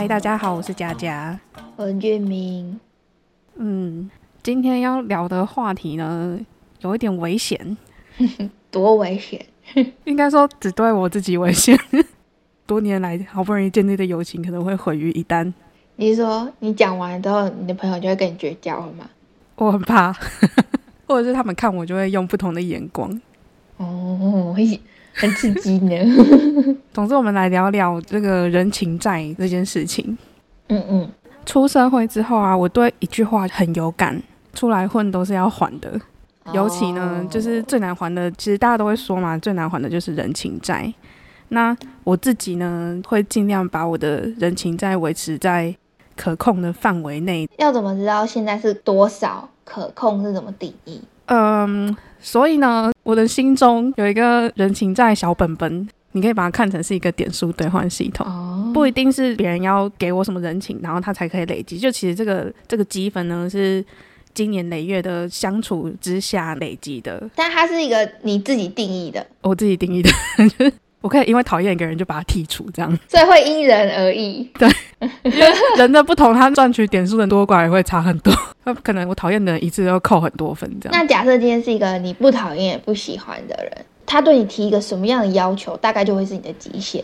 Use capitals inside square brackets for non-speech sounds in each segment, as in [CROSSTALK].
嗨，大家好，我是佳佳。文俊明，嗯，今天要聊的话题呢，有一点危险，[LAUGHS] 多危险！[LAUGHS] 应该说只对我自己危险。[LAUGHS] 多年来好不容易建立的友情可能会毁于一旦。你是说你讲完之后，你的朋友就会跟你绝交了吗？我很怕，或者是他们看我就会用不同的眼光。哦，会很刺激呢。[LAUGHS] 总之，我们来聊聊这个人情债这件事情。嗯嗯，出社会之后啊，我对一句话很有感：出来混都是要还的。尤其呢，就是最难还的，其实大家都会说嘛，最难还的就是人情债。那我自己呢，会尽量把我的人情债维持在可控的范围内。要怎么知道现在是多少？可控是怎么定义？嗯，所以呢，我的心中有一个人情债小本本，你可以把它看成是一个点数兑换系统。哦，不一定是别人要给我什么人情，然后他才可以累积。就其实这个这个积分呢，是经年累月的相处之下累积的。但它是一个你自己定义的，我自己定义的，就是我可以因为讨厌一个人就把他剔除，这样。所以会因人而异。因为人的不同，他赚取点数的多寡也会差很多。他可能我讨厌的人一次要扣很多分，这样。那假设今天是一个你不讨厌也不喜欢的人，他对你提一个什么样的要求，大概就会是你的极限。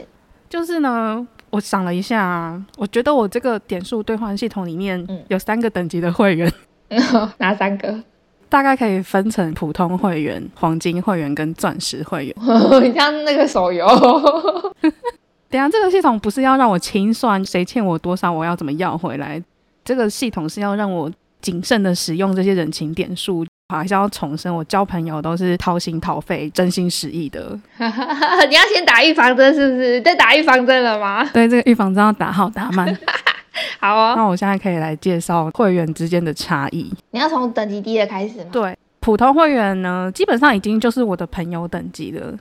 就是呢，我想了一下啊，我觉得我这个点数兑换系统里面嗯有三个等级的会员，[LAUGHS] 哪三个？大概可以分成普通会员、黄金会员跟钻石会员。[LAUGHS] 你像那个手游。[LAUGHS] 等一下，这个系统不是要让我清算谁欠我多少，我要怎么要回来？这个系统是要让我谨慎的使用这些人情点数。还是要重申，我交朋友都是掏心掏肺、真心实意的。[LAUGHS] 你要先打预防针是不是？在打预防针了吗？对，这个预防针要打好打满。[LAUGHS] 好哦，那我现在可以来介绍会员之间的差异。你要从等级低的开始吗？对，普通会员呢，基本上已经就是我的朋友等级了。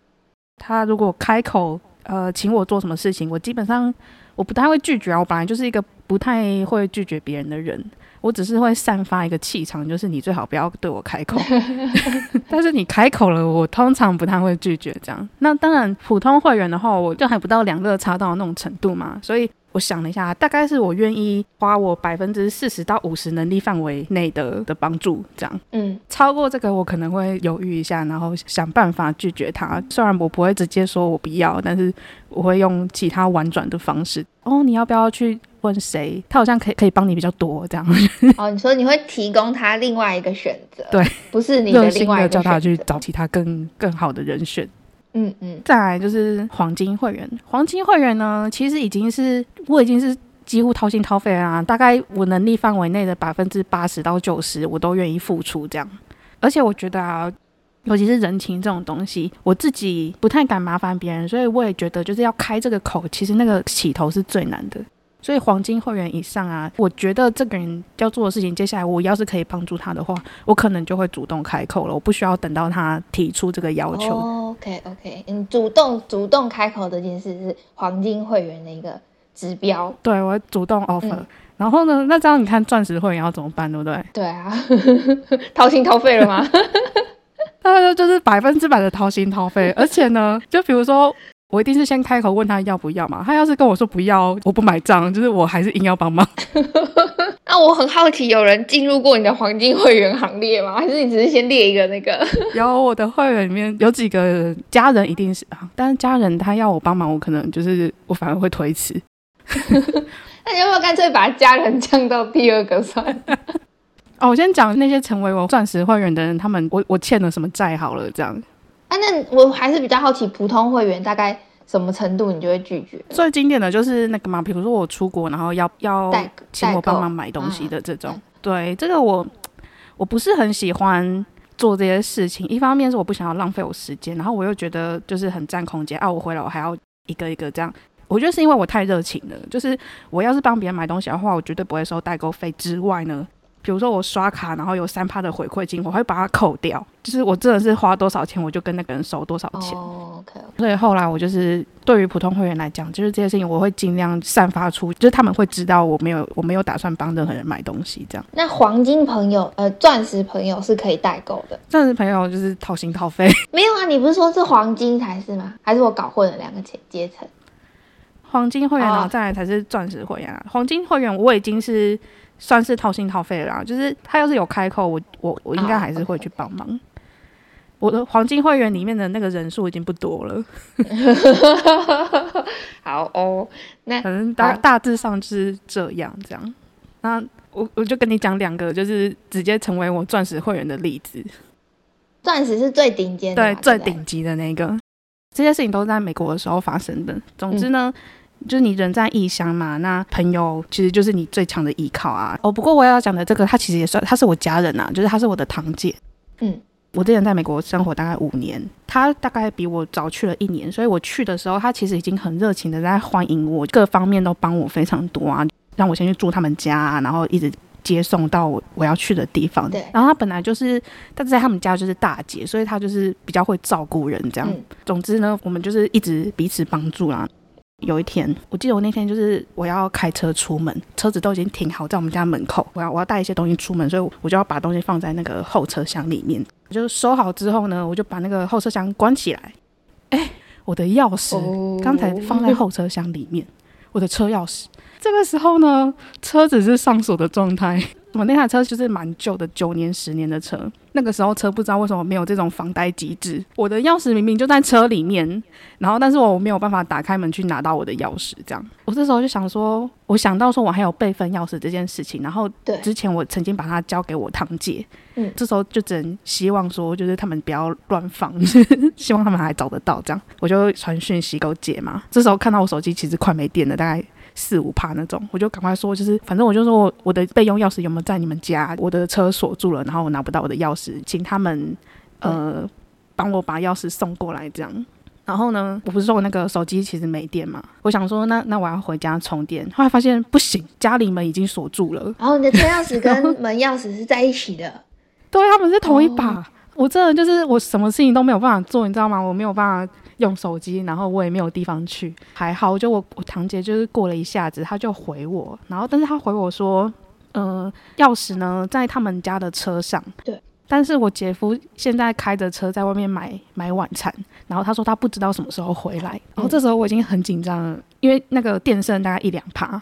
他如果开口呃请我做什么事情，我基本上我不太会拒绝啊。我本来就是一个不太会拒绝别人的人，我只是会散发一个气场，就是你最好不要对我开口。[LAUGHS] 但是你开口了，我通常不太会拒绝这样。那当然，普通会员的话，我就还不到两肋插刀那种程度嘛，所以。我想了一下，大概是我愿意花我百分之四十到五十能力范围内的的帮助，这样。嗯，超过这个我可能会犹豫一下，然后想办法拒绝他。虽然我不会直接说我不要，但是我会用其他婉转的方式。哦，你要不要去问谁？他好像可以可以帮你比较多，这样。[LAUGHS] 哦，你说你会提供他另外一个选择，对，不是你的另外一个的叫他去。找其他更更好的人选。嗯嗯，再来就是黄金会员，黄金会员呢，其实已经是我已经是几乎掏心掏肺啦，大概我能力范围内的百分之八十到九十，我都愿意付出这样。而且我觉得啊，尤其是人情这种东西，我自己不太敢麻烦别人，所以我也觉得就是要开这个口，其实那个起头是最难的。所以黄金会员以上啊，我觉得这个人要做的事情，接下来我要是可以帮助他的话，我可能就会主动开口了，我不需要等到他提出这个要求。哦，OK OK，嗯，主动主动开口这件事是黄金会员的一个指标。对，我主动 offer、嗯然后呢，那这样你看钻石会员要怎么办，对不对？对啊，掏心掏肺了吗？[LAUGHS] 那就是百分之百的掏心掏肺，而且呢，就比如说。我一定是先开口问他要不要嘛，他要是跟我说不要，我不买账，就是我还是硬要帮忙。[LAUGHS] 那我很好奇，有人进入过你的黄金会员行列吗？还是你只是先列一个那个？[LAUGHS] 有我的会员里面有几个家人一定是啊，但是家人他要我帮忙，我可能就是我反而会推迟。[LAUGHS] 那你要不要干脆把家人降到第二个算？哦，我先讲那些成为我钻石会员的人，他们我我欠了什么债好了，这样。啊，那我还是比较好奇，普通会员大概什么程度你就会拒绝？最经典的就是那个嘛，比如说我出国，然后要要请我帮忙买东西的这种。嗯对，这个我我不是很喜欢做这些事情。一方面是我不想要浪费我时间，然后我又觉得就是很占空间啊，我回来我还要一个一个这样。我觉得是因为我太热情了，就是我要是帮别人买东西的话，我绝对不会收代购费之外呢。比如说我刷卡，然后有三趴的回馈金，我会把它扣掉。就是我真的是花多少钱，我就跟那个人收多少钱。哦，OK，所以后来我就是对于普通会员来讲，就是这些事情我会尽量散发出，就是他们会知道我没有我没有打算帮任何人买东西这样。那黄金朋友，呃，钻石朋友是可以代购的。钻石朋友就是掏心掏肺，[LAUGHS] 没有啊，你不是说是黄金才是吗？还是我搞混了两个阶阶层？黄金会员，然后哦再来才是钻石会员啊。黄金会员我已经是算是掏心掏肺了啦，就是他要是有开口，我我我应该哦还是会去帮忙。我的黄金会员里面的那个人数已经不多了，[LAUGHS] 好哦，那反正大大致上是这样这样。那我我就跟你讲两个，就是直接成为我钻石会员的例子。钻石是最顶尖对，最顶级的那个。这些事情都是在美国的时候发生的。总之呢，就是你人在异乡嘛，那朋友其实就是你最强的依靠啊。哦，不过我要讲的这个，他其实也算，他是我家人啊，就是他是我的堂姐。嗯，我之前在美国生活大概五年，他大概比我早去了一年，所以我去的时候，他其实已经很热情的在欢迎我，各方面都帮我非常多啊，让我先去住他们家、啊，然后一直接送到我我要去的地方。对然后他本来就是，他在他们家就是大姐，所以他就是比较会照顾人这样。嗯总之呢，我们就是一直彼此帮助啦。有一天，我记得我那天就是我要开车出门，车子都已经停好在我们家门口，我要我要带一些东西出门，所以我就要把东西放在那个后车厢里面。就收好之后呢，我就把那个后车厢关起来。哎，我的钥匙哦刚才放在后车厢里面，我的车钥匙。这个时候呢，车子是上锁的状态。我那台车就是蛮旧的，九年、十年的车。那个时候车不知道为什么没有这种防呆机制，我的钥匙明明就在车里面，然后但是我没有办法打开门去拿到我的钥匙。这样，我这时候就想说，我想到说我还有备份钥匙这件事情，然后对之前我曾经把它交给我堂姐，嗯这时候就只能希望说，就是他们不要乱放，[LAUGHS] 希望他们还找得到。这样，我就传讯息给我姐嘛。这时候看到我手机其实快没电了，大概四五趴那种，我就赶快说，就是反正我就说我我的备用钥匙有没有在你们家？我的车锁住了，然后我拿不到我的钥匙，请他们呃帮我把钥匙送过来，这样。然后呢，我不是说我那个手机其实没电嘛，我想说那那我要回家充电，后来发现不行，家里门已经锁住了，然后你的车钥匙跟门钥匙是在一起的，[LAUGHS] 对，他们是同一把。哦我真的就是我什么事情都没有办法做，你知道吗？我没有办法用手机，然后我也没有地方去。还好，就我我堂姐就是过了一下子，她就回我，然后但是她回我说，呃，钥匙呢在他们家的车上。对。但是我姐夫现在开着车在外面买买晚餐，然后他说他不知道什么时候回来，然后这时候我已经很紧张了，因为那个电剩大概一两趴，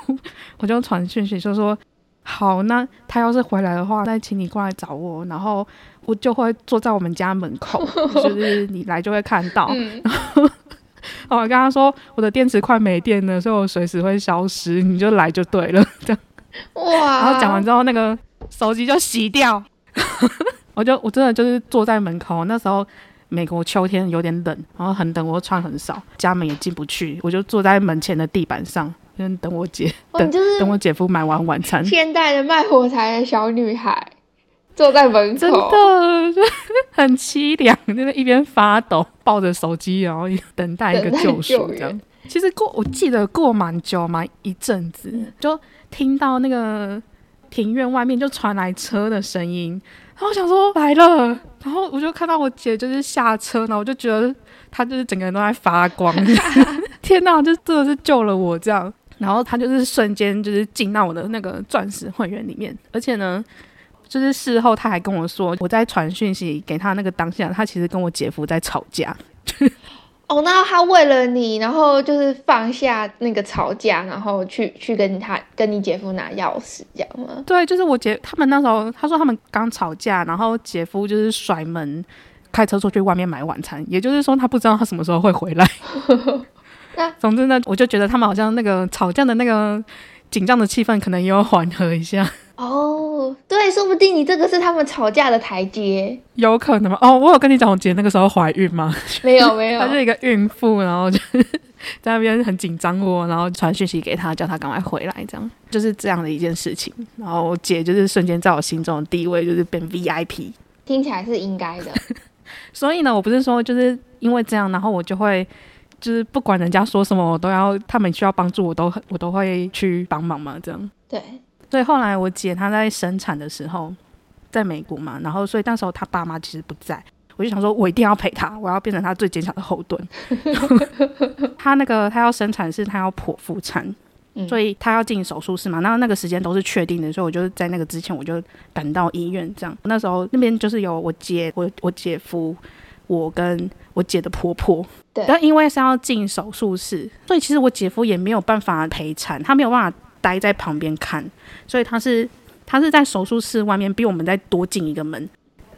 [LAUGHS] 我就传讯息就说好，那他要是回来的话，那请你过来找我，然后我就会坐在我们家门口，[LAUGHS] 就是你来就会看到。嗯，[LAUGHS] 哦，我跟他说我的电池快没电了，所以我随时会消失，你就来就对了。这样，哇，然后讲完之后，那个手机就洗掉，[LAUGHS] 我就我真的就是坐在门口，那时候。美国秋天有点冷，然后很冷，我又穿很少，家门也进不去，我就坐在门前的地板上，就是等我姐哇，你就是等我姐夫买完晚餐。现代的卖火柴的小女孩，坐在门口，真的 [LAUGHS] 很凄凉，就是一边发抖，抱着手机，然后等待一个救赎这样。其实过我记得过蛮久蛮一阵子，就听到那个庭院外面就传来车的声音，然后我想说来了，然后我就看到我姐就是下车，然后我就觉得她就是整个人都在发光，[LAUGHS] 天哪，就真的是救了我这样。然后他就是瞬间就是进到我的那个钻石会员里面，而且呢，就是事后他还跟我说，我在传讯息给他那个当下，他其实跟我姐夫在吵架。哦，那他为了你，然后就是放下那个吵架，然后去去跟他跟你姐夫拿钥匙，这样吗？对，就是我姐他们那时候，他说他们刚吵架，然后姐夫就是甩门开车出去外面买晚餐，也就是说他不知道他什么时候会回来那。[LAUGHS] [LAUGHS] 总之呢，我就觉得他们好像那个吵架的那个紧张的气氛可能也有缓和一下，哦，对，说不定你这个是他们吵架的台阶。有可能吗？哦，我有跟你讲我姐那个时候怀孕吗？没有 [LAUGHS] 没有她，是一个孕妇，然后就是 [LAUGHS] 在那边很紧张我，然后传讯息给她，叫她赶快回来，这样就是这样的一件事情。然后我姐就是瞬间在我心中的地位就是变 VIP。听起来是应该的。所以呢，我不是说就是因为这样，然后我就会就是不管人家说什么，我都要他们需要帮助，我都我都会去帮忙嘛，这样。对，所以后来我姐她在生产的时候，在美国嘛，然后所以那时候她爸妈其实不在，我就想说我一定要陪她，我要变成她最坚强的后盾。[LAUGHS] 她那个她要生产是她要剖腹产，嗯所以她要进手术室嘛，那那个时间都是确定的，所以我就在那个之前我就赶到医院，这样。那时候那边就是有我姐、我我姐夫。我跟我姐的婆婆。对但因为是要进手术室，所以其实我姐夫也没有办法陪产，他没有办法待在旁边看，所以他是他是在手术室外面，比我们再多进一个门。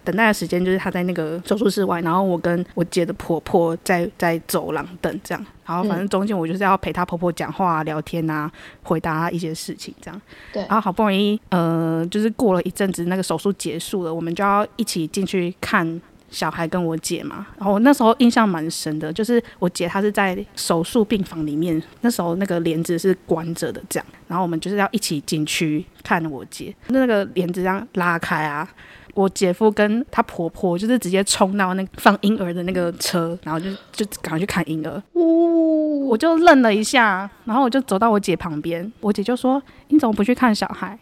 等待的时间就是他在那个手术室外，然后我跟我姐的婆婆在在走廊等这样，然后反正中间我就是要陪她婆婆讲话、聊天啊，回答一些事情这样。对然后好不容易呃，就是过了一阵子，那个手术结束了，我们就要一起进去看小孩跟我姐嘛。然后那时候印象蛮深的，就是我姐她是在手术病房里面，那时候那个帘子是关着的，这样。然后我们就是要一起进去看我姐，那个帘子这样拉开啊。我姐夫跟她婆婆就是直接冲到那个放婴儿的那个车，然后就就赶快去看婴儿。呜，我就愣了一下，然后我就走到我姐旁边，我姐就说：“你怎么不去看小孩？”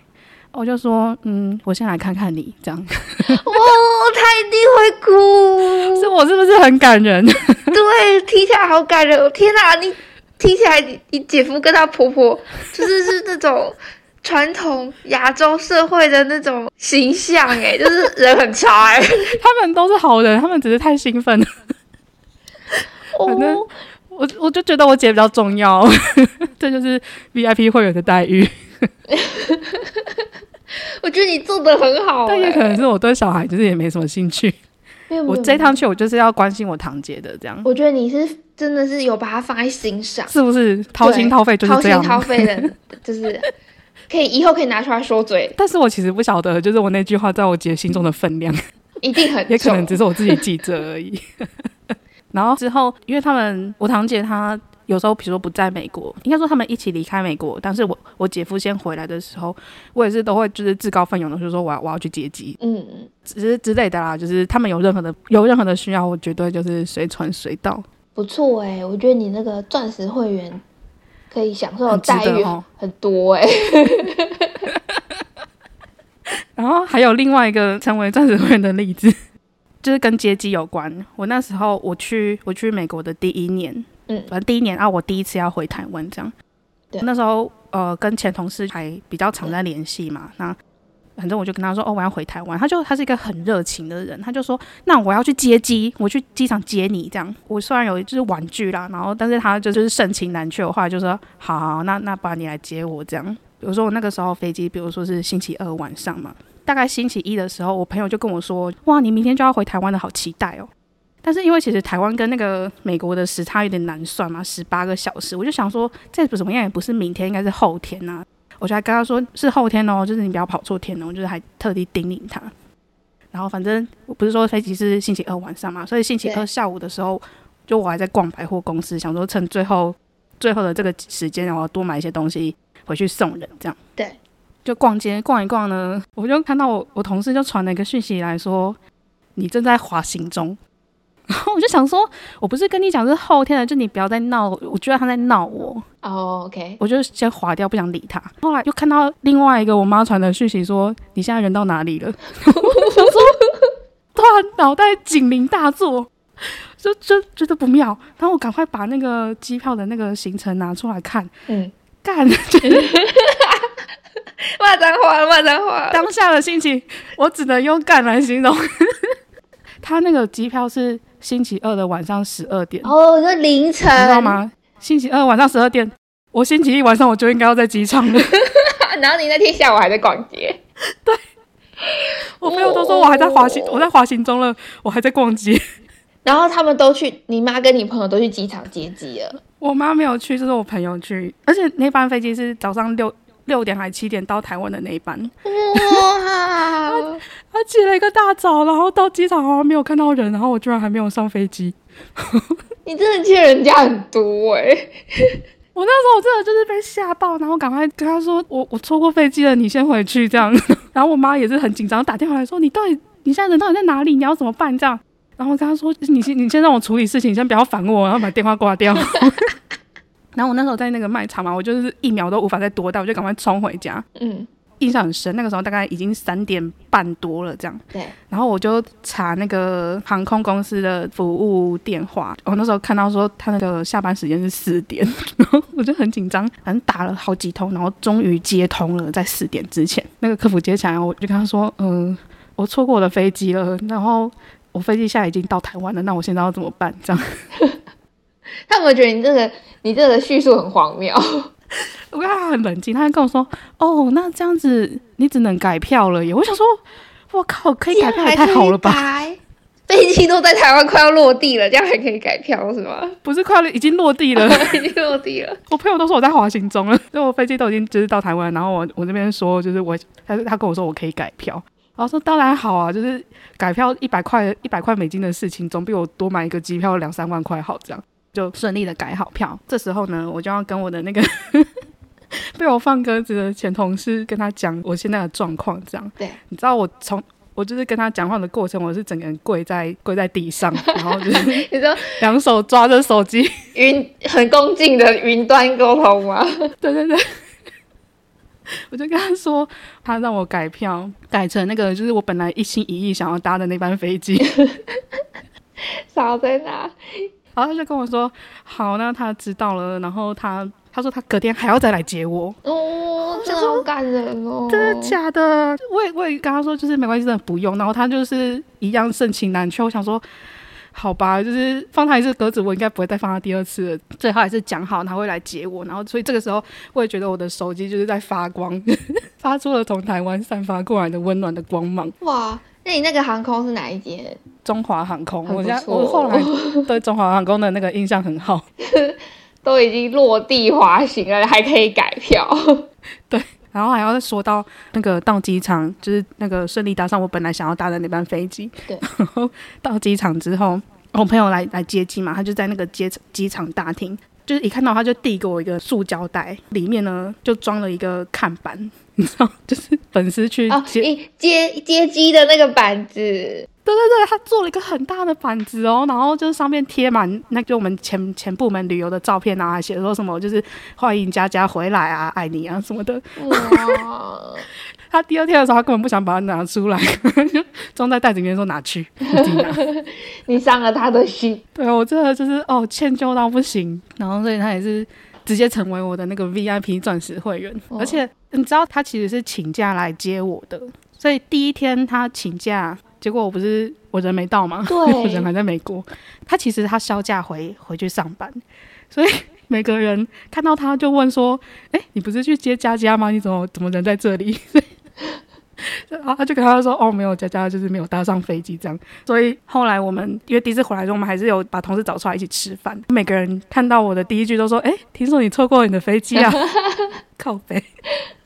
我就说：“嗯，我先来看看你。”这样，哇，他一定会哭。是我是不是很感人？[LAUGHS] 对，听起来好感人。天哪，你听起来你你姐夫跟他婆婆就是是那种传统亚洲社会的那种形象，哎，就是人很差，哎。[LAUGHS] 他们都是好人，他们只是太兴奋了。反正哦，我我就觉得我姐比较重要，[LAUGHS] 这就是 VIP 会员的待遇。[LAUGHS] 我觉得你做的很好，但也哎可能是我对小孩就是也没什么兴趣。我这趟去，我就是要关心我堂姐的，这样我觉得你是真的是有把它放在心上，是不是掏心掏肺就是掏心这样？掏肺的，就是可以以后可以拿出来说嘴，[LAUGHS] 但是我其实不晓得，就是我那句话在我姐心中的分量。一定很也可能。只是我自己记着而已。[LAUGHS] 然后之后，因为他们我堂姐她有时候比如说不在美国，应该说他们一起离开美国，但是我我姐夫先回来的时候，我也是都会就是自告奋勇的，就是说我要我要去接机，嗯，嗯只是之类的啦。就是他们有任何的有任何的需要，我绝对就是随传随到，不错哎，我觉得你那个钻石会员可以享受的待遇哦。很多哎。[LAUGHS] 然后还有另外一个成为钻石会员的例子，就是跟接机有关。我那时候我去我去美国的第一年，嗯反正第一年啊，我第一次要回台湾，这样。对那时候呃跟前同事还比较常在联系嘛，那反正我就跟他说哦我要回台湾，他就他是一个很热情的人，他就说那我要去接机，我去机场接你这样。我虽然有就是婉拒啦，然后但是他就就是盛情难却，我后来就说好好，那那不然你来接我这样。比如说我那个时候飞机，比如说是星期二晚上嘛，大概星期一的时候，我朋友就跟我说：“哇，你明天就要回台湾的，好期待哦。”但是因为其实台湾跟那个美国的时差有点难算嘛，十八个小时，我就想说再怎么样也不是明天，应该是后天呐、我就还跟他说是后天哦，就是你不要跑错天哦，我就是还特地叮咛他。然后反正我不是说飞机是星期二晚上嘛，所以星期二下午的时候，就我还在逛百货公司，想说趁最后最后的这个时间，然后多买一些东西回去送人，这样。对，就逛街逛一逛呢，我就看到我我同事就传了一个讯息来说，你正在滑行中。然后我就想说，我不是跟你讲是后天的，就你不要再闹，我觉得他在闹我，哦，OK，我就先划掉，不想理他。后来又看到另外一个我妈传的讯息说，你现在人到哪里了？[LAUGHS] 我想说，突然脑袋警铃大作，就就觉得不妙。然后我赶快把那个机票的那个行程拿出来看，嗯，[LAUGHS] 干，[LAUGHS] 骂脏话了，骂脏话了。当下的心情，我只能用干来形容。他那个机票是星期二的晚上十二点，哦，那凌晨，你知道？吗？星期二晚上十二点，我星期一晚上我就应该要在机场了。[LAUGHS] 然后你那天下午还在逛街，对我朋友都说我还在滑行，我在滑行中了，我还在逛街。然后他们都去，你妈跟你朋友都去机场接机了。我妈没有去，就是我朋友去，而且那班飞机是早上六六点还七点到台湾的那一班，哇，[LAUGHS] 他起了一个大早，然后到机场好像没有看到人，然后我居然还没有上飞机。你真的欠人家很多哎、[LAUGHS] 我那时候我真的就是被吓爆，然后赶快跟他说我我错过飞机了，你先回去这样。[LAUGHS] 然后我妈也是很紧张，打电话来说你到底你现在人到底在哪里？你要怎么办这样？然后我跟他说你先你先让我处理事情，你先不要烦我，然后把电话挂掉。然后我那时候在那个卖场嘛，我就是一秒都无法再多待，我就赶快冲回家。嗯，印象很深，那个时候大概已经三点半多了这样。对，然后我就查那个航空公司的服务电话，我那时候看到说他那个下班时间是四点，[LAUGHS] 然后我就很紧张，反正打了好几通，然后终于接通了，在四点之前，那个客服接起来，我就跟他说，嗯、我错过我的飞机了，然后我飞机现在已经到台湾了，那我现在要怎么办？这样，[LAUGHS] [LAUGHS] 他有没有觉得你这个你这个叙述很荒谬？我跟他很冷静，他就跟我说：“哦，那这样子你只能改票了耶。”我想说：“我靠，可以改票也太好了吧？改飞机都在台湾快要落地了，这样还可以改票是吗？不是快要已经落地了，[LAUGHS] 已经落地了。[LAUGHS] 我朋友都说我在滑行中了，所以我飞机都已经就是到台湾，然后我我这边说就是我，他他跟我说我可以改票，然后说当然好啊，就是改票一百块一百块美金的事情，总比我多买一个机票两三万块好，这样就顺利的改好票。这时候呢，我就要跟我的那个 [LAUGHS] 被我放鸽子的前同事跟他讲我现在的状况，这样。对，你知道我从我就是跟他讲话的过程，我是整个人跪在跪在地上，然后就是 [LAUGHS] 你说 [LAUGHS] 两手抓着手机，云很恭敬的云端沟通吗？对对对，我就跟他说，他让我改票，改成那个就是我本来一心一意想要搭的那班飞机，少在哪？然后他就跟我说，好，那他知道了，然后他他说他隔天还要再来接我。哦，真的好感人哦！真的假的？我也我也跟他说，就是没关系，真的不用。然后他就是一样盛情难却。我想说，好吧，就是放他一次鸽子，我应该不会再放他第二次了。最后还是讲好他会来接我。然后所以这个时候，我也觉得我的手机就是在发光，[LAUGHS] 发出了从台湾散发过来的温暖的光芒。哇，那你那个航空是哪一间？中华航空，我现在很不错我后来 [LAUGHS] 对中华航空的那个印象很好。[LAUGHS] 都已经落地滑行了，还可以改票。[LAUGHS] 对然后还要再说到那个到机场，就是那个顺利搭上我本来想要搭的那班飞机。对，然后到机场之后，我朋友来来接机嘛，他就在那个机机场大厅，就是一看到他就递给我一个塑胶袋，里面呢就装了一个看板，你知道，就是粉丝去哦，接一接接机的那个板子，对对对，他做了一个很大的板子哦，然后就是上面贴满那就我们前前部门旅游的照片啊，还写说什么就是欢迎佳佳回来啊，爱你啊什么的。哇，[LAUGHS] 他第二天的时候，他根本不想把它拿出来，就装在袋子里面说拿去。[LAUGHS] 你伤了他的心。对我真的就是哦歉疚到不行，然后所以他也是直接成为我的那个 VIP 钻石会员，哦而且你知道他其实是请假来接我的，所以第一天他请假，结果我不是我人没到吗？对 [LAUGHS] 我人还在美国，他其实他休假回回去上班，所以。每个人看到他就问说：“哎、你不是去接佳佳吗？你怎么怎么人在这里？” [LAUGHS] 然后他就跟他说：“哦，没有，佳佳就是没有搭上飞机这样。”所以后来我们因为第一次回来的时候，我们还是有把同事找出来一起吃饭。每个人看到我的第一句都说：“哎、听说你错过你的飞机啊？[LAUGHS] ”靠背。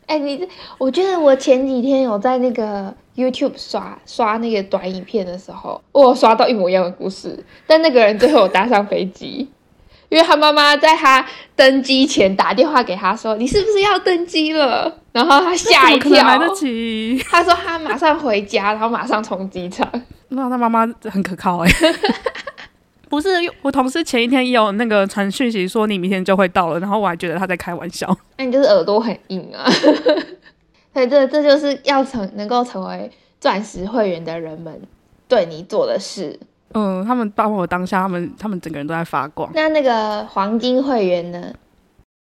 哎、你这，我觉得我前几天有在那个 YouTube 刷刷那个短影片的时候，我有刷到一模一样的故事，但那个人最后有搭上飞机，因为他妈妈在他登机前打电话给他说：“你是不是要登机了？”然后他吓一跳，来得及？他说他马上回家，然后马上冲机场。[LAUGHS] 那他妈妈很可靠哎、[LAUGHS] 不是，我同事前一天也有那个传讯息说你明天就会到了，然后我还觉得他在开玩笑。那你就是耳朵很硬啊。[LAUGHS] 所以这这就是要成能够成为钻石会员的人们对你做的事。嗯，他们帮我当下，他们他们整个人都在发光。那那个黄金会员呢？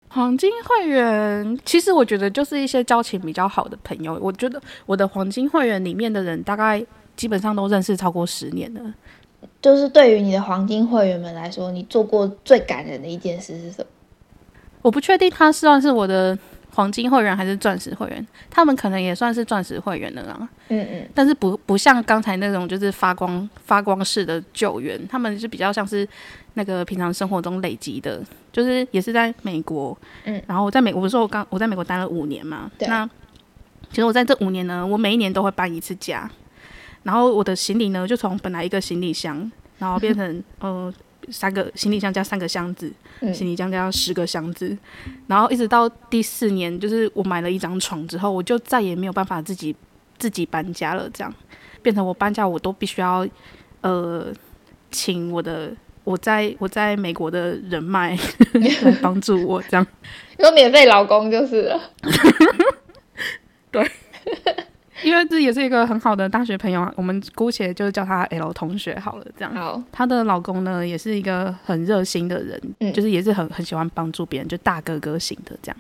黄金会员，其实我觉得就是一些交情比较好的朋友。我觉得我的黄金会员里面的人，大概基本上都认识超过十年了。就是对于你的黄金会员们来说，你做过最感人的一件事是什么？我不确定他算是我的黄金会员还是钻石会员，他们可能也算是钻石会员的啦。嗯嗯，但是不不像刚才那种就是发光发光式的救援，他们是比较像是那个平常生活中累积的，就是也是在美国，嗯，然后我在美，我不是说我刚我在美国待了五年嘛，对。那其实我在这五年呢，我每一年都会搬一次家，然后我的行李呢就从本来一个行李箱，然后变成呃三个行李箱加三个箱子，嗯行李箱加十个箱子，然后一直到第四年，就是我买了一张床之后，我就再也没有办法自己自己搬家了，这样变成我搬家我都必须要呃请我的我在我在美国的人脉来 [LAUGHS] 帮助我这样。[LAUGHS] 有免费老公就是了。[LAUGHS] [LAUGHS] 因为这也是一个很好的大学朋友啊，我们姑且就叫他 L 同学好了，这样。好，她的老公呢，也是一个很热心的人，嗯就是也是很很喜欢帮助别人，就大哥哥型的这样。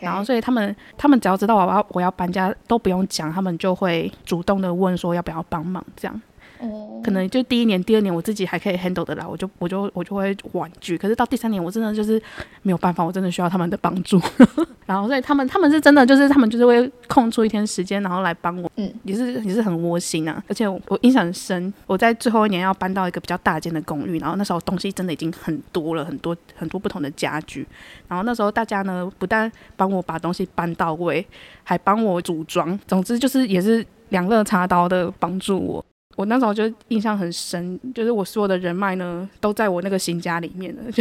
然后所以他们他们只要知道我要我要搬家，都不用讲，他们就会主动的问说要不要帮忙这样。哦，可能就第一年、第二年我自己还可以 handle 得来，我就我就我就会婉拒。可是到第三年，我真的就是没有办法，我真的需要他们的帮助。[LAUGHS] 然后所以他们他们是真的就是他们就是会空出一天时间，然后来帮我，嗯，也是也是很窝心啊。而且我我印象很深，我在最后一年要搬到一个比较大间的公寓，然后那时候东西真的已经很多了，很多很多不同的家具。然后那时候大家呢不但帮我把东西搬到位，还帮我组装，总之就是也是两肋插刀的帮助我。我那时候就印象很深，就是我所有的人脉呢都在我那个新家里面了。[LAUGHS] 就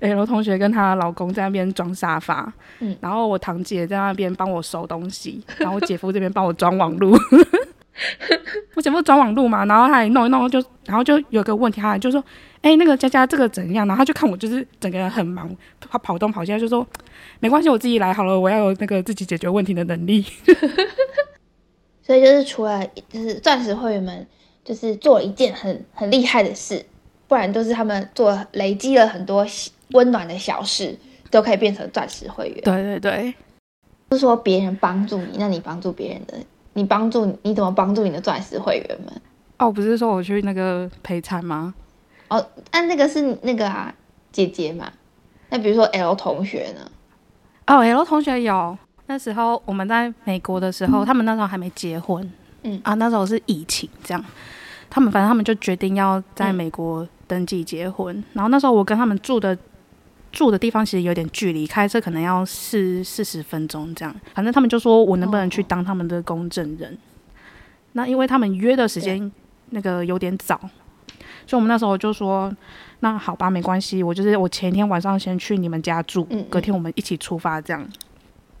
L 同学跟她老公在那边装沙发，嗯然后我堂姐在那边帮我收东西，然后我姐夫这边帮我装网路。[LAUGHS] 我姐夫装网路嘛，然后他还弄一弄就，然后就有个问题，他就说：“哎、那个佳佳这个怎样？”然后他就看我就是整个人很忙，他跑东跑西，他就说：“没关系，我自己来好了，我要有那个自己解决问题的能力。” [LAUGHS] 所以就是除了就是钻石会员们就是做了一件很很厉害的事，不然就是他们做累积了很多小温暖的小事，都可以变成钻石会员。对对对，不是说别人帮助你，那你帮助别人的，你帮助你怎么帮助你的钻石会员们？哦，不是说我去那个陪餐吗？哦，那那个是那个啊姐姐嘛？那比如说 L 同学呢？哦，L 同学有。那时候我们在美国的时候，他们那时候还没结婚，嗯啊，那时候是疫情这样，他们反正他们就决定要在美国登记结婚。然后那时候我跟他们住的住的地方其实有点距离，开车可能要四四十分钟这样。反正他们就说我能不能去当他们的公证人？那因为他们约的时间那个有点早，所以我们那时候就说，那好吧，没关系，我就是我前一天晚上先去你们家住嗯嗯，隔天我们一起出发这样。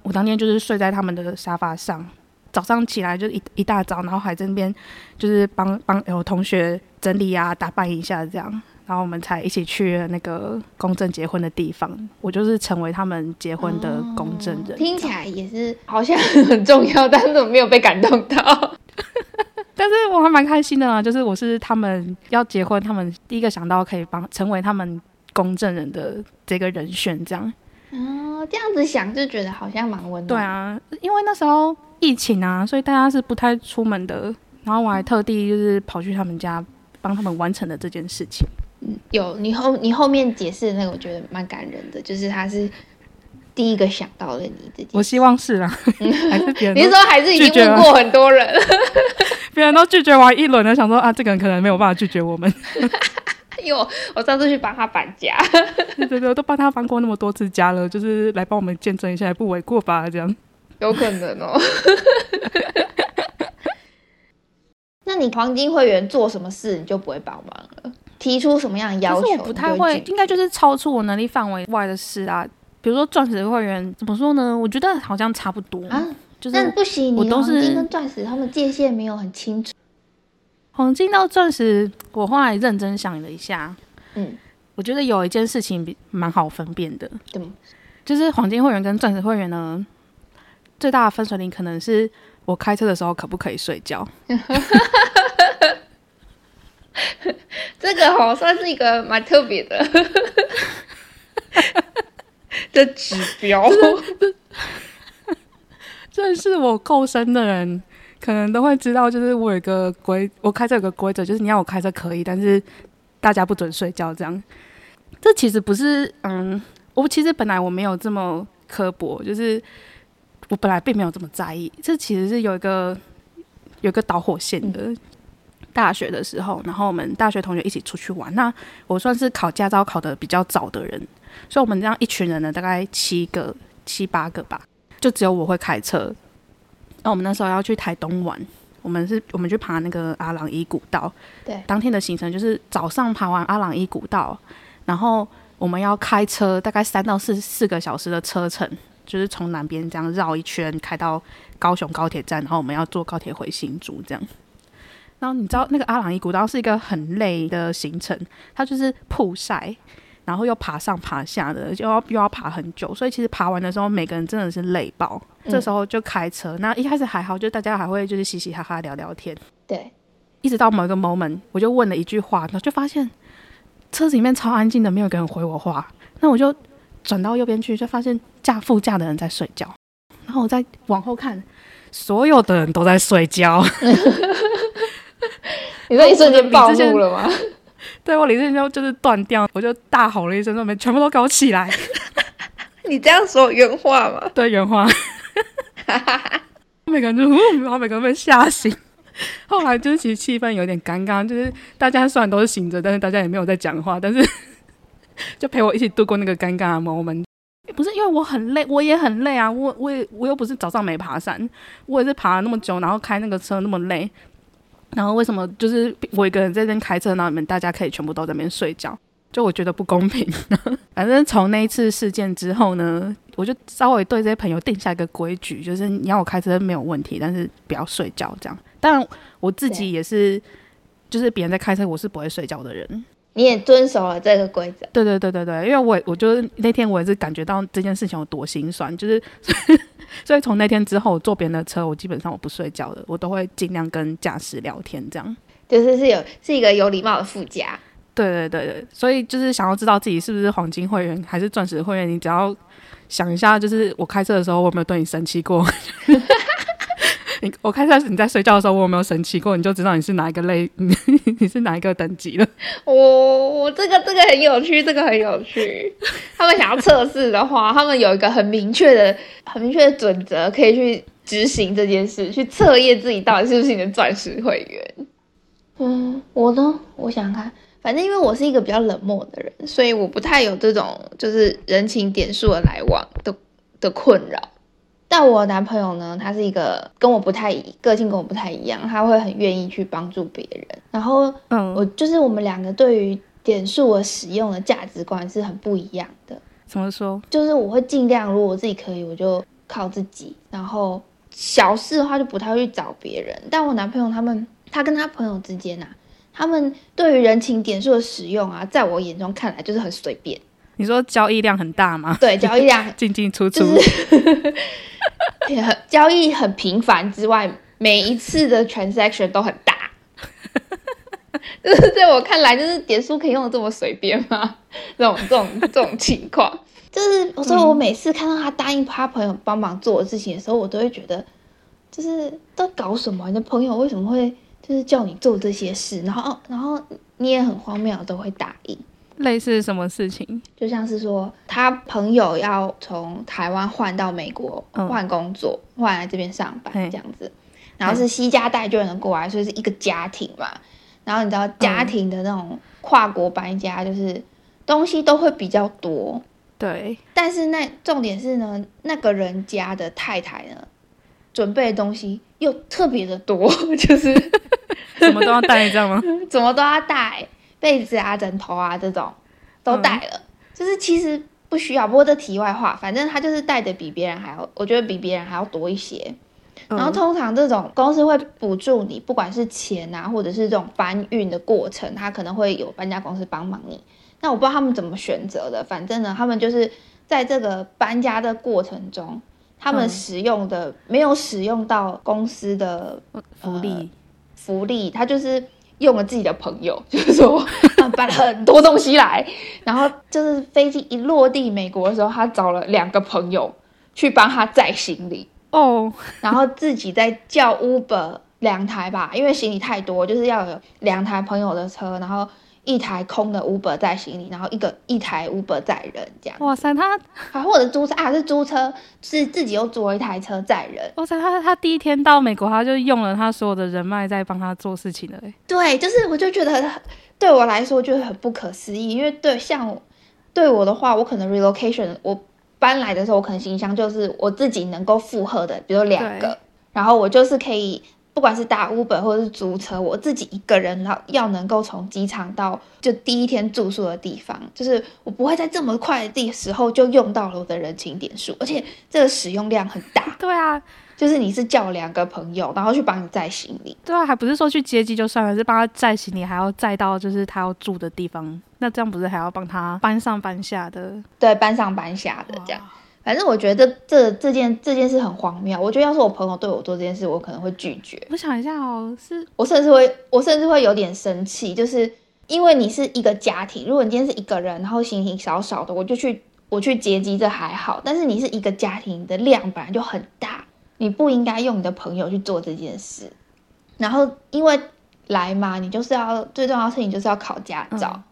我当天就是睡在他们的沙发上，早上起来就一一大早，然后还在那边就是帮帮有同学整理啊、打扮一下这样，然后我们才一起去那个公证结婚的地方。我就是成为他们结婚的公证人。听起来也是好像很重要，但是我没有被感动到。[LAUGHS] 但是我还蛮开心的啊，就是我是他们要结婚，他们第一个想到可以帮成为他们公证人的这个人选，这样。哦，这样子想就觉得好像蛮温暖。对，啊，因为那时候疫情啊，所以大家是不太出门的，然后我还特地就是跑去他们家帮他们完成了这件事情。嗯，有你后你后面解释的那个，我觉得蛮感人的，就是他是第一个想到了你这件事。我希望是啊，[LAUGHS] 还是别人你是说还是已经问过很多人？[LAUGHS] 别人都拒绝完一轮了，想说啊，这个人可能没有办法拒绝我们。[LAUGHS] 因为我我上次去帮他搬家，对对对，都帮他搬过那么多次家了，就是来帮我们见证一下，也不为过吧？这样。[LAUGHS] 有可能哦。[LAUGHS] 那你黄金会员做什么事你就不会帮忙了？提出什么样的要求？不太会，应该就是超出我能力范围外的事啊。比如说钻石会员，怎么说呢？我觉得好像差不多，啊，就是那不行，我都你黄金是跟钻石他们界限没有很清楚。黄金到钻石，我后来认真想了一下，嗯，我觉得有一件事情比蛮好分辨的，怎么？就是黄金会员跟钻石会员呢，最大的分水岭可能是我开车的时候可不可以睡觉。[LAUGHS] 这个好算是一个蛮特别的的指标。[LAUGHS] 这 [LAUGHS] 是我够深的人，可能都会知道，就是我有一个规，我开车有个规则，就是你要我开车可以，但是大家不准睡觉。这样，这其实不是，嗯，我其实本来我没有这么刻薄，就是我本来并没有这么在意。这其实是有一个有一个导火线的。大学的时候，然后我们大学同学一起出去玩，那我算是考驾照考的比较早的人，所以我们这样一群人呢，大概七个、七八个吧。就只有我会开车。那我们那时候要去台东玩，我们是我们去爬那个阿朗伊古道。对当天的行程就是早上爬完阿朗伊古道，然后我们要开车大概三到四四个小时的车程，就是从南边这样绕一圈开到高雄高铁站，然后我们要坐高铁回新竹这样。然后你知道那个阿朗伊古道是一个很累的行程，它就是曝晒，然后又爬上爬下的，就要又要爬很久，所以其实爬完的时候，每个人真的是累爆。嗯这时候就开车，那一开始还好，就大家还会就是嘻嘻哈哈聊聊天，对，一直到某一个 moment，我就问了一句话，然后就发现车子里面超安静的，没有一个人回我话。那我就转到右边去，就发现驾副驾的人在睡觉，然后我再往后看，所有的人都在睡觉。[LAUGHS] 你说一瞬间暴露了吗？对我理智就就是断掉，我就大吼了一声，说：“们全部都给我起来！” [LAUGHS] 你这样说原话吗？[LAUGHS] 对，原话。[LAUGHS] 每个人就，然后每个人被吓醒。后来就是其实气氛有点尴尬，就是大家虽然都是醒着，但是大家也没有在讲话，但是就陪我一起度过那个尴尬的 moment。不是因为我很累，我也很累啊！我我也我又不是早上没爬山，我也是爬了那么久，然后开那个车那么累，然后为什么就是我一个人在这边开车，然后你们大家可以全部都在那边睡觉？就我觉得不公平。[LAUGHS] 反正从那一次事件之后呢，我就稍微对这些朋友定下一个规矩，就是你要我开车没有问题，但是不要睡觉这样。当然我自己也是，就是别人在开车，我是不会睡觉的人。你也遵守了这个规则。对对对对对，因为我我就是那天我也是感觉到这件事情有多心酸，就是 [LAUGHS] 所以从那天之后坐别人的车，我基本上我不睡觉的，我都会尽量跟驾驶聊天，这样就是是有是一个有礼貌的副驾。对对对对，所以就是想要知道自己是不是黄金会员还是钻石会员，你只要想一下，就是我开车的时候我有没有对你生气过。[LAUGHS] 你我看一下你在睡觉的时候，我有没有生气过？你就知道你是哪一个类，你是哪一个等级了。[LAUGHS] 我这个这个很有趣，这个很有趣。他们想要测试的话，他们有一个很明确的、很明确的准则，可以去执行这件事，去测验自己到底是不是你的钻石会员。嗯，我呢，我想看，反正因为我是一个比较冷漠的人，所以我不太有这种就是人情点数的来往的的困扰。但我男朋友呢，他是一个跟我不太个性，跟我不太一样，他会很愿意去帮助别人。然后，嗯，我就是我们两个对于点数的使用的价值观是很不一样的。怎么说？就是我会尽量，如果我自己可以，我就靠自己。然后小事的话，就不太会去找别人。但我男朋友他们，他跟他朋友之间啊，他们对于人情点数的使用啊，在我眼中看来就是很随便。你说交易量很大吗？对，交易量 [LAUGHS] 进进出出。[LAUGHS] 很交易很频繁之外，每一次的 transaction 都很大，[LAUGHS] 就是在我看来，就是点数可以用的这么随便吗？这种这种这种情况，就是所以，我每次看到他答应他朋友帮忙做的事情的时候，我都会觉得，就是都搞什么？你的朋友为什么会就是叫你做这些事？然后，然后你也很荒谬，都会答应。类似什么事情？就像是说，他朋友要从台湾换到美国换工作，换来这边上班这样子，然后是西家带眷人过来，所以是一个家庭嘛。然后你知道家庭的那种跨国搬家，就是东西都会比较多。对，但是那重点是呢，那个人家的太太呢，准备的东西又特别的多，[LAUGHS] 就是 [LAUGHS] 什么都要带，这样吗？[LAUGHS] 怎么都要带。被子啊、枕头啊这种都带了，就是其实不需要。不过这题外话，反正他就是带的比别人还要，我觉得比别人还要多一些。然后通常这种公司会补助你，不管是钱啊，或者是这种搬运的过程，他可能会有搬家公司帮忙你。那我不知道他们怎么选择的，反正呢，他们就是在这个搬家的过程中，他们使用的没有使用到公司的福利，福利，他就是。用了自己的朋友，[LAUGHS] 就是说 [LAUGHS] 搬了很多东西来，然后就是飞机一落地美国的时候，他找了两个朋友去帮他载行李哦，然后自己再叫 Uber 两台吧，因为行李太多，就是要有两台朋友的车，然后。一台空的 Uber 载行李，然后一个一台 Uber 载人，这样。哇塞，他还或者租车啊，是租车，是自己又租了一台车载人。哇塞，他他第一天到美国，他就用了他所有的人脉在帮他做事情了。对，就是我就觉得对我来说就是很不可思议，因为对像对我的话，我可能 relocation 我搬来的时候，我可能形象就是我自己能够负荷的，比如两个，然后我就是可以。不管是打 Uber 或者是租车，我自己一个人要要能够从机场到就第一天住宿的地方，就是我不会在这么快的时候就用到了我的人情点数，而且这个使用量很大。对啊，就是你是叫两个朋友，然后去帮你载行李。对啊，还不是说去接机就算了，是帮他载行李，还要载到就是他要住的地方，那这样不是还要帮他搬上搬下的？对，搬上搬下的这样。反正我觉得这这件这件事很荒谬。我觉得要是我朋友对我做这件事，我可能会拒绝。我想一下哦，是我甚至会我甚至会有点生气，就是因为你是一个家庭，如果你今天是一个人，然后形形少少的，我就去我去接机，这还好。但是你是一个家庭的量本来就很大，你不应该用你的朋友去做这件事。然后因为来嘛，你就是要最重要的事情就是要考驾照。嗯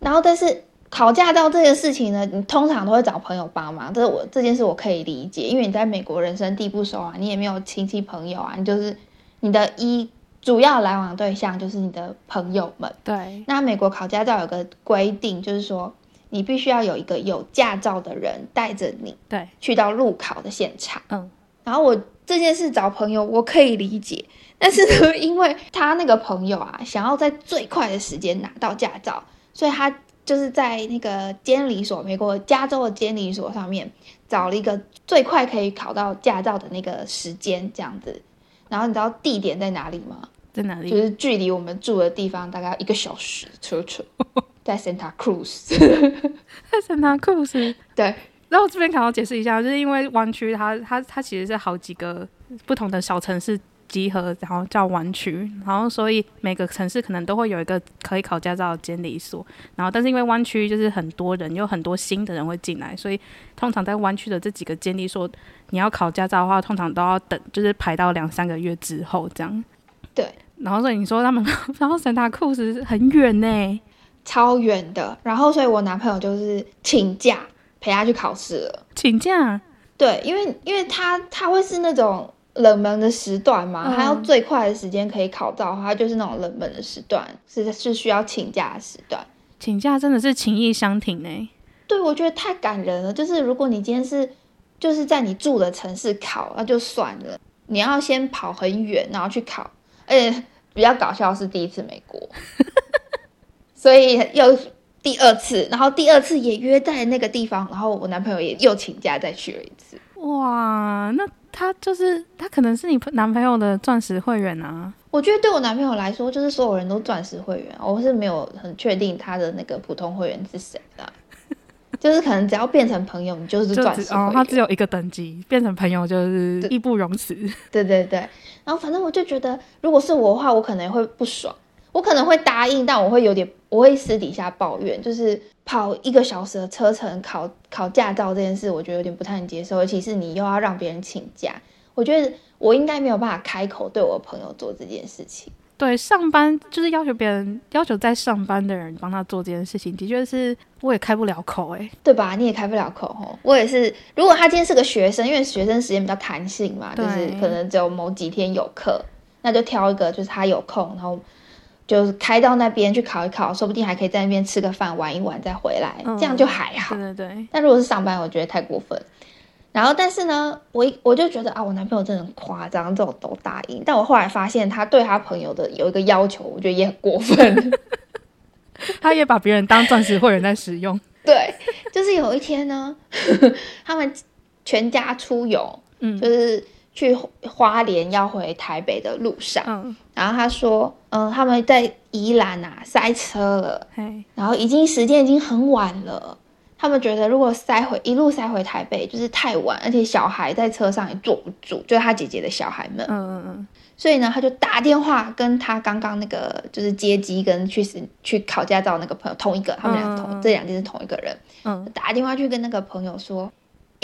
然后，但是考驾照这件事情呢，你通常都会找朋友帮忙。这我这件事我可以理解，因为你在美国人生地不熟啊，你也没有亲戚朋友啊，你就是你的一主要来往对象就是你的朋友们。对，那美国考驾照有个规定，就是说你必须要有一个有驾照的人带着你对，去到路考的现场。嗯，然后我这件事找朋友，我可以理解，但是呢，因为他那个朋友啊，想要在最快的时间拿到驾照，所以他就是在那个监理所，美国加州的监理所上面找了一个最快可以考到驾照的那个时间，这样子。然后你知道地点在哪里吗？在哪里？就是距离我们住的地方大概一个小时的车程，[LAUGHS] 在 Santa Cruz。[LAUGHS] 在圣塔库斯。对，然后这边可能要解释一下，就是因为湾区它它它其实是好几个不同的小城市集合，然后叫湾区，然后所以每个城市可能都会有一个可以考驾照的监理所，然后但是因为湾区就是很多人，有很多新的人会进来，所以通常在湾区的这几个监理所，你要考驾照的话，通常都要等，就是排到两三个月之后这样。对，然后所以你说他们，然后圣塔库斯很远呢，超远的。然后，所以我男朋友就是请假陪他去考试了。请假，对，因为因为他他会是那种冷门的时段嘛，嗯他要最快的时间可以考到他就是那种冷门的时段，是是需要请假的时段。请假真的是情意相挺呢。对，我觉得太感人了。就是如果你今天是就是在你住的城市考，那就算了，你要先跑很远，然后去考。而且比较搞笑的是第一次美国，[LAUGHS] 所以又第二次，然后第二次也约在那个地方，然后我男朋友也又请假再去了一次。哇，那他就是他可能是你男朋友的钻石会员啊。我觉得对我男朋友来说，就是所有人都钻石会员，我是没有很确定他的那个普通会员是谁的，[LAUGHS] 就是可能只要变成朋友，你就是钻石哦，他只有一个等级，变成朋友就是义不容辞。对对对，然后反正我就觉得，如果是我的话，我可能会不爽，我可能会答应，但我会有点，我会私底下抱怨，就是跑一个小时的车程考考驾照这件事，我觉得有点不太能接受，尤其是你又要让别人请假，我觉得我应该没有办法开口对我的朋友做这件事情。对，上班就是要求别人，要求在上班的人帮他做这件事情，的确是我也开不了口哎、对吧？你也开不了口吼。我也是，如果他今天是个学生，因为学生时间比较弹性嘛，就是可能只有某几天有课，那就挑一个就是他有空，然后就是开到那边去考一考，说不定还可以在那边吃个饭玩一玩再回来，嗯这样就还好对。对对，但如果是上班，我觉得太过分。然后，但是呢，我我就觉得啊，我男朋友真的很夸张，这种都答应。但我后来发现，他对他朋友的有一个要求，我觉得也很过分。他也把别人当钻石会员在使用。对，就是有一天呢，[LAUGHS] 他们全家出游，嗯就是去花莲要回台北的路上，嗯，然后他说，嗯、他们在宜兰啊塞车了，嘿，然后已经时间已经很晚了，他们觉得如果塞回一路塞回台北就是太晚，而且小孩在车上也坐不住，就是他姐姐的小孩们，嗯嗯嗯。所以呢，他就打电话跟他刚刚那个就是接机跟去实去考驾照那个朋友同一个，他们俩是同、这两件是同一个人，嗯。打电话去跟那个朋友说，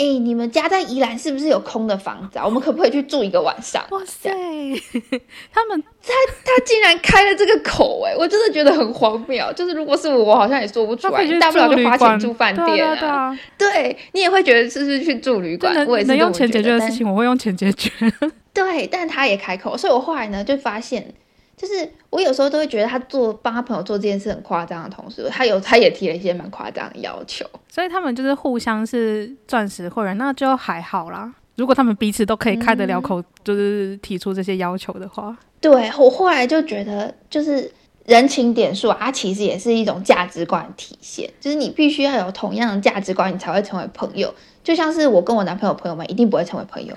哎、你们家在宜兰是不是有空的房子啊？我们可不可以去住一个晚上？嗯，哇塞，[LAUGHS] 他们他他竟然开了这个口、哎，我真的觉得很荒谬。就是如果是我，我好像也说不出来，大不了就花钱住饭店对啊对啊，对 [LAUGHS] 你也会觉得是不是去住旅馆？能我也是能用钱解决的事情，我会用钱解决。[LAUGHS] 对，但他也开口，所以我后来呢就发现，就是我有时候都会觉得他做帮他朋友做这件事很夸张的同时，他有他也提了一些蛮夸张的要求。所以他们就是互相是钻石会员，那就还好啦。如果他们彼此都可以开得了口，就是提出这些要求的话，对我后来就觉得，就是人情点数啊，它其实也是一种价值观体现，就是你必须要有同样的价值观，你才会成为朋友。就像是我跟我男朋友朋友们一定不会成为朋友，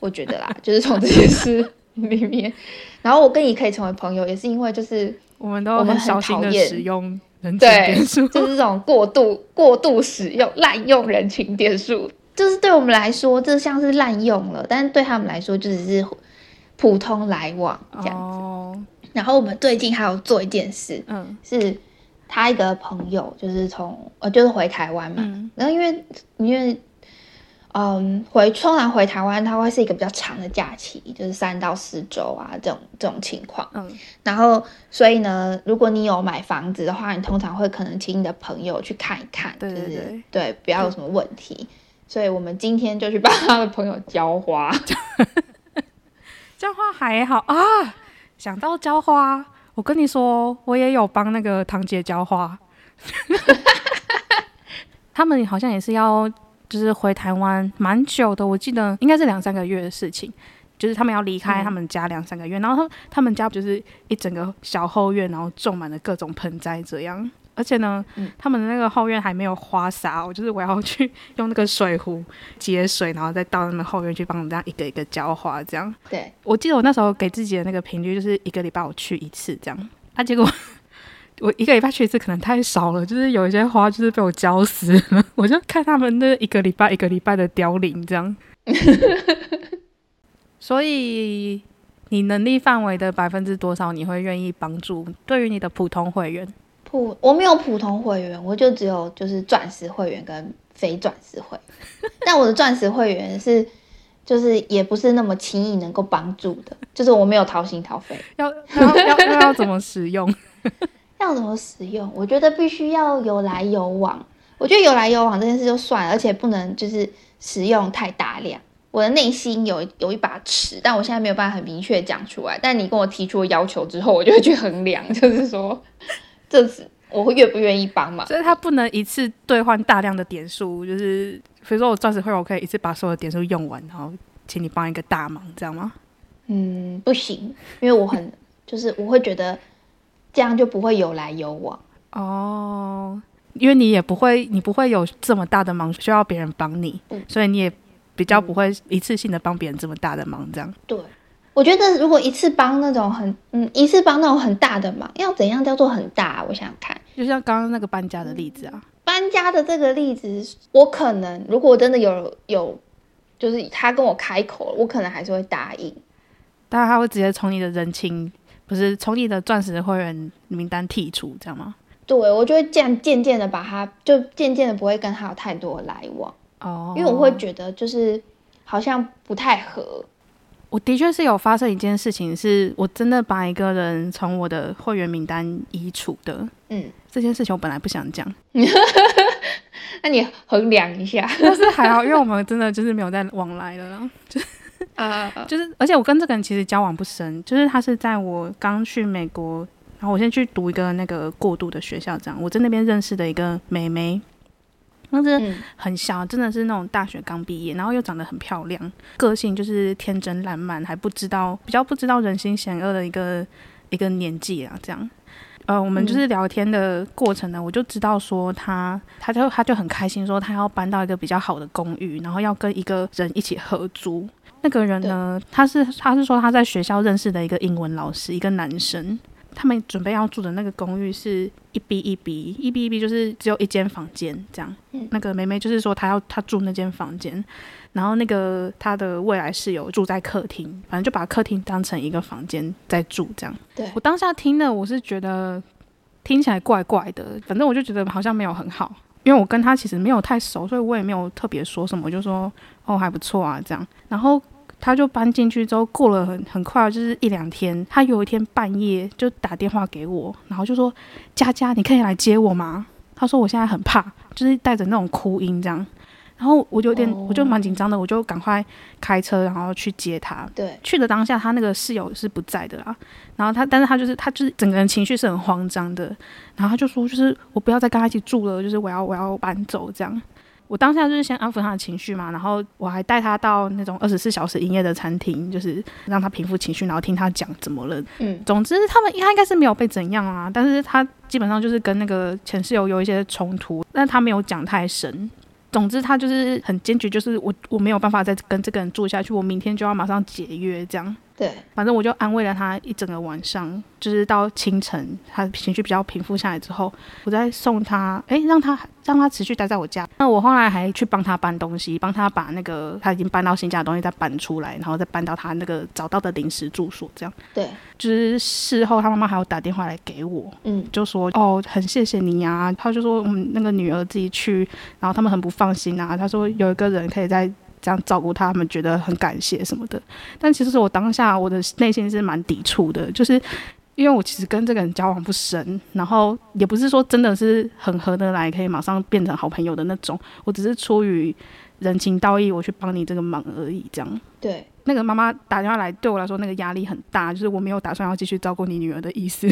我觉得啦，就是从这件事 [LAUGHS] 里面。然后我跟你可以成为朋友，也是因为就是我们都我们很讨厌使用人情对点数。就是这种过度过度使用、滥用人情点数，就是对我们来说，这像是滥用了，但是对他们来说，就只是普通来往这样。哦，然后我们最近还有做一件事，嗯是他一个朋友，就是从呃，就是回台湾嘛，嗯然后因为因为嗯，回通常回台湾，它会是一个比较长的假期，就是三到四周啊，这种这种情况。嗯，然后所以呢，如果你有买房子的话，你通常会可能请你的朋友去看一看，对对就是对对，不要有什么问题。所以我们今天就去帮他的朋友浇花。[LAUGHS] [LAUGHS] 浇花还好啊。想到浇花，我跟你说，我也有帮那个堂姐浇花。[LAUGHS] 他们好像也是要，就是回台湾蛮久的，我记得应该是两三个月的事情。就是他们要离开他们家两三个月，然后他他们家就是一整个小后院，然后种满了各种盆栽这样。而且呢，嗯他们的那个后院还没有花洒，我就是我要去用那个水壶接水，然后再到他们后院去帮人家一个一个浇花这样。对，我记得我那时候给自己的那个频率就是一个礼拜我去一次这样，啊，结果我一个礼拜去一次可能太少了，就是有一些花就是被我浇死了，[LAUGHS] 我就看他们那一个礼拜一个礼拜的凋零这样。[LAUGHS] 所以你能力范围的百分之多少你会愿意帮助？对于你的普通会员，普我没有普通会员，我就只有就是钻石会员跟非钻石会员。[LAUGHS] 但我的钻石会员是就是也不是那么轻易能够帮助的，就是我没有掏心掏肺。要要要要要怎么使用？要怎么使用？我觉得必须要有来有往。我觉得有来有往这件事就算了，而且不能就是使用太大量。我的内心有有一把尺，但我现在没有办法很明确讲出来。但你跟我提出了要求之后，我就会去衡量，就是说，这次我会愿不愿意帮忙。所以他不能一次兑换大量的点数，就是比如说我钻石会员，我可以一次把所有的点数用完，然后请你帮一个大忙，这样吗？嗯，不行，因为我很就是我会觉得这样就不会有来有往。哦，因为你也不会，你不会有这么大的忙需要别人帮你，嗯所以你也比较不会一次性的帮别人这么大的忙，这样。对，我觉得如果一次帮那种很嗯一次帮那种很大的忙，要怎样叫做很大？我想想看。就像刚刚那个搬家的例子啊，搬家的这个例子，我可能如果真的有有，就是他跟我开口了，我可能还是会答应。当然他会直接从你的人情，不是从你的钻石会员名单剔除，这样吗？对我就会这样渐渐的把他，就渐渐的不会跟他有太多的来往，哦，因为我会觉得就是好像不太合。我的确是有发生一件事情，是我真的把一个人从我的会员名单移除的。嗯，这件事情我本来不想讲，[LAUGHS] 那你衡量一下但是还好，因为我们真的就是没有再往来了啦。[LAUGHS] 啊，就是，而且我跟这个人其实交往不深，就是他是在我刚去美国，然后我先去读一个那个过渡的学校，这样我在那边认识的一个妹妹，那是嗯很小，真的是那种大学刚毕业，然后又长得很漂亮，个性就是天真烂漫，还不知道比较不知道人心险恶的一个一个年纪啊，这样。呃，我们就是聊天的过程呢，我就知道说他，他就他就很开心，说他要搬到一个比较好的公寓，然后要跟一个人一起合租。那个人呢，他是他是说他在学校认识的一个英文老师，一个男生。他们准备要住的那个公寓是一 B 一 B 一 B 一 B，就是只有一间房间这样。嗯那个梅梅就是说她要她住那间房间，然后那个她的未来室友住在客厅，反正就把客厅当成一个房间在住这样。对我当下听了，我是觉得听起来怪怪的，反正我就觉得好像没有很好，因为我跟他其实没有太熟，所以我也没有特别说什么，我就说哦还不错啊这样。然后他就搬进去之后，过了很很快，就是一两天，他有一天半夜就打电话给我，然后就说佳佳，你可以来接我吗？他说我现在很怕，就是带着那种哭音这样。然后我就有点，哦我就蛮紧张的，我就赶快开车，然后去接他。对，去的当下，他那个室友是不在的啦。然后他，但是他就是他就是整个人情绪是很慌张的。然后他就说，就是我不要再跟他一起住了，就是我要我要搬走这样。我当下就是先安抚他的情绪嘛，然后我还带他到那种二十四小时营业的餐厅，就是让他平复情绪，然后听他讲怎么了。嗯总之，他们他应该是没有被怎样啊，但是他基本上就是跟那个前室友有一些冲突，但他没有讲太深。总之，他就是很坚决，就是我我没有办法再跟这个人住下去，我明天就要马上解约这样。对，反正我就安慰了他一整个晚上，就是到清晨，他情绪比较平复下来之后，我再送他，诶，让他让他持续待在我家。那我后来还去帮他搬东西，帮他把那个他已经搬到新家的东西再搬出来，然后再搬到他那个找到的临时住所，这样。对，就是事后他妈妈还有打电话来给我，嗯就说哦，很谢谢你啊。他就说嗯，那个女儿自己去，然后他们很不放心啊。他说有一个人可以在这样照顾他，们觉得很感谢什么的。但其实我当下我的内心是蛮抵触的，就是因为我其实跟这个人交往不深，然后也不是说真的是很合得来，可以马上变成好朋友的那种。我只是出于人情道义，我去帮你这个忙而已，这样。对，那个妈妈打电话来，对我来说那个压力很大，就是我没有打算要继续照顾你女儿的意思，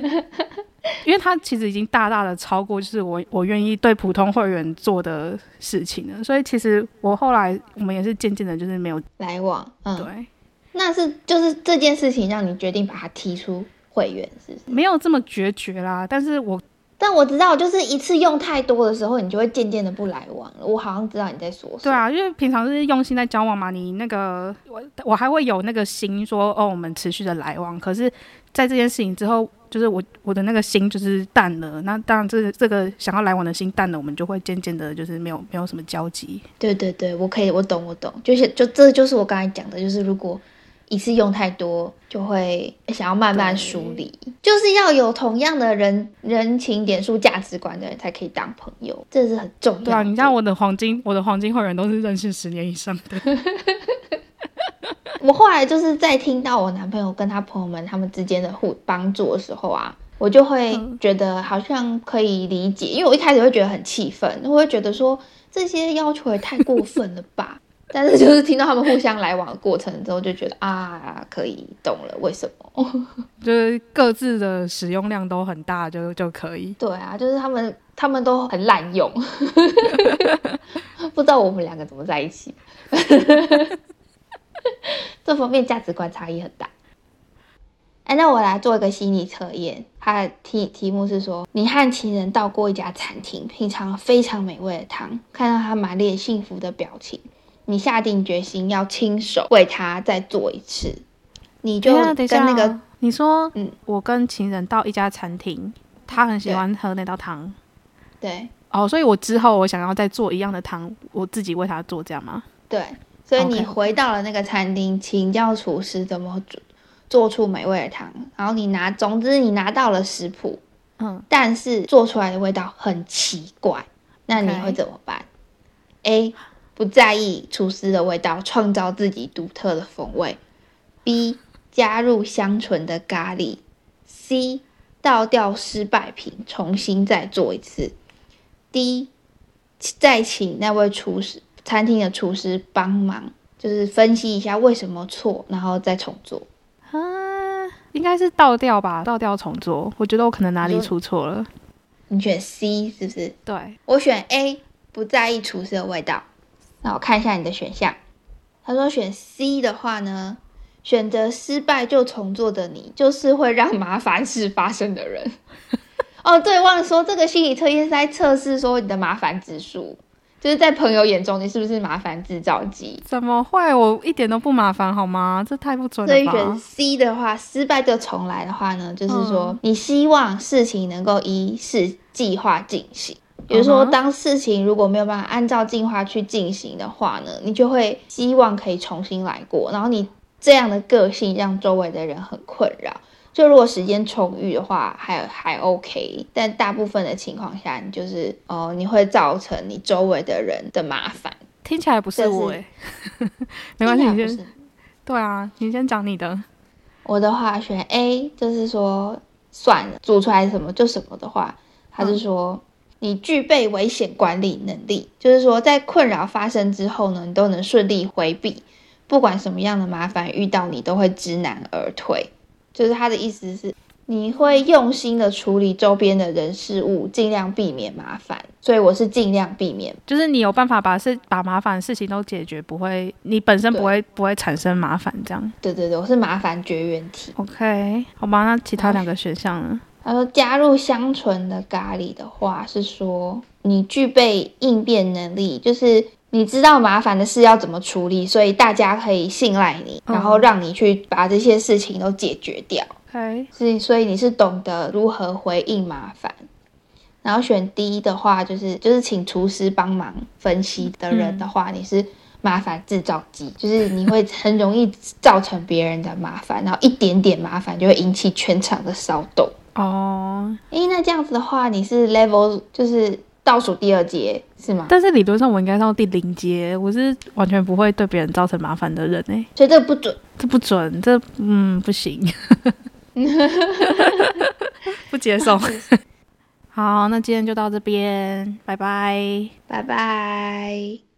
[LAUGHS] [LAUGHS] 因为他其实已经大大的超过就是我我愿意对普通会员做的事情了，所以其实我后来我们也是渐渐的，就是没有来往，嗯，对，那是就是这件事情让你决定把他踢出会员，是不是？没有这么决绝啦，但是我但我知道，就是一次用太多的时候，你就会渐渐的不来往了。我好像知道你在说什么。对啊，因为平常是用心在交往嘛，你那个我我还会有那个心说哦，我们持续的来往。可是，在这件事情之后，就是我我的那个心就是淡了。那当然，这这个想要来往的心淡了，我们就会渐渐的，就是没有没有什么交集。对对对，我可以，我懂我懂，就是就这就是我刚才讲的，就是如果一次用太多，就会想要慢慢梳理，就是要有同样的人人情点数价值观的人才可以当朋友，这是很重要的。对啊，你像我的黄金，我的黄金会员都是认识十年以上的。[LAUGHS] [LAUGHS] 我后来就是在听到我男朋友跟他朋友们他们之间的互帮助的时候啊，我就会觉得好像可以理解，因为我一开始会觉得很气愤，我会觉得说这些要求也太过分了吧。[LAUGHS] 但是就是听到他们互相来往的过程之后，就觉得啊，可以懂了为什么，[LAUGHS] 就是各自的使用量都很大，就就可以。对啊，就是他们他们都很滥用，不知道我们两个怎么在一起，[LAUGHS] 这方面价值观差异很大。哎，那我来做一个心理测验，它的题题目是说，你和情人到过一家餐厅，品尝非常美味的汤，看到他满脸幸福的表情。你下定决心要亲手为他再做一次，你就跟那个你说，嗯，我跟情人到一家餐厅，他很喜欢喝那道汤，对，哦，所以我之后我想要再做一样的汤，我自己为他做，这样吗？对，所以你回到了那个餐厅，请教厨师怎么做做出美味的汤，然后你拿，总之你拿到了食谱，嗯，但是做出来的味道很奇怪，那你会怎么办？A 不在意厨师的味道，创造自己独特的风味。B 加入香醇的咖喱。C 倒掉失败品，重新再做一次。D 再请那位厨师、餐厅的厨师帮忙，就是分析一下为什么错，然后再重做。啊，应该是倒掉吧，倒掉重做。我觉得我可能哪里出错了。你选 C 是不是？对，我选 A，不在意厨师的味道。那我看一下你的选项，他说选 C 的话呢，选择失败就重做的你，就是会让麻烦事发生的人。[LAUGHS] 哦，对，忘了说，这个心理测验是在测试说你的麻烦指数，就是在朋友眼中你是不是麻烦制造机？怎么会？我一点都不麻烦，好吗？这太不准了所以选 C 的话，失败就重来的话呢，就是说你希望事情能够依事计划进行。比如说，当事情如果没有办法按照计划去进行的话呢，你就会希望可以重新来过。然后你这样的个性让周围的人很困扰。就如果时间充裕的话，还还 OK。但大部分的情况下，你就是哦，你会造成你周围的人的麻烦。听起来不是我哎，[LAUGHS] 没关系，你先。对啊，你先讲你的。我的话选 A，就是说算了，煮出来什么就什么的话，他是说。你具备危险管理能力，就是说，在困扰发生之后呢，你都能顺利回避，不管什么样的麻烦遇到你都会知难而退。就是他的意思是，你会用心的处理周边的人事物，尽量避免麻烦。所以我是尽量避免，就是你有办法把事把麻烦事情都解决，不会你本身不会不会产生麻烦这样。对对对，我是麻烦绝缘体。OK，好吧，那其他两个选项呢？他说：“加入香醇的咖喱的话，是说你具备应变能力，就是你知道麻烦的事要怎么处理，所以大家可以信赖你，然后让你去把这些事情都解决掉。所以，所以你是懂得如何回应麻烦。然后选 D 的话，就是就是请厨师帮忙分析的人的话，你是麻烦制造机，就是你会很容易造成别人的麻烦，然后一点点麻烦就会引起全场的骚动。”哦，诶，那这样子的话，你是 level 就是倒数第二节是吗？但是理论上我应该到第零节，我是完全不会对别人造成麻烦的人哎、所以这个不准。这不准，这嗯不行，[LAUGHS] 不接受。[LAUGHS] 好，那今天就到这边，拜拜。拜拜。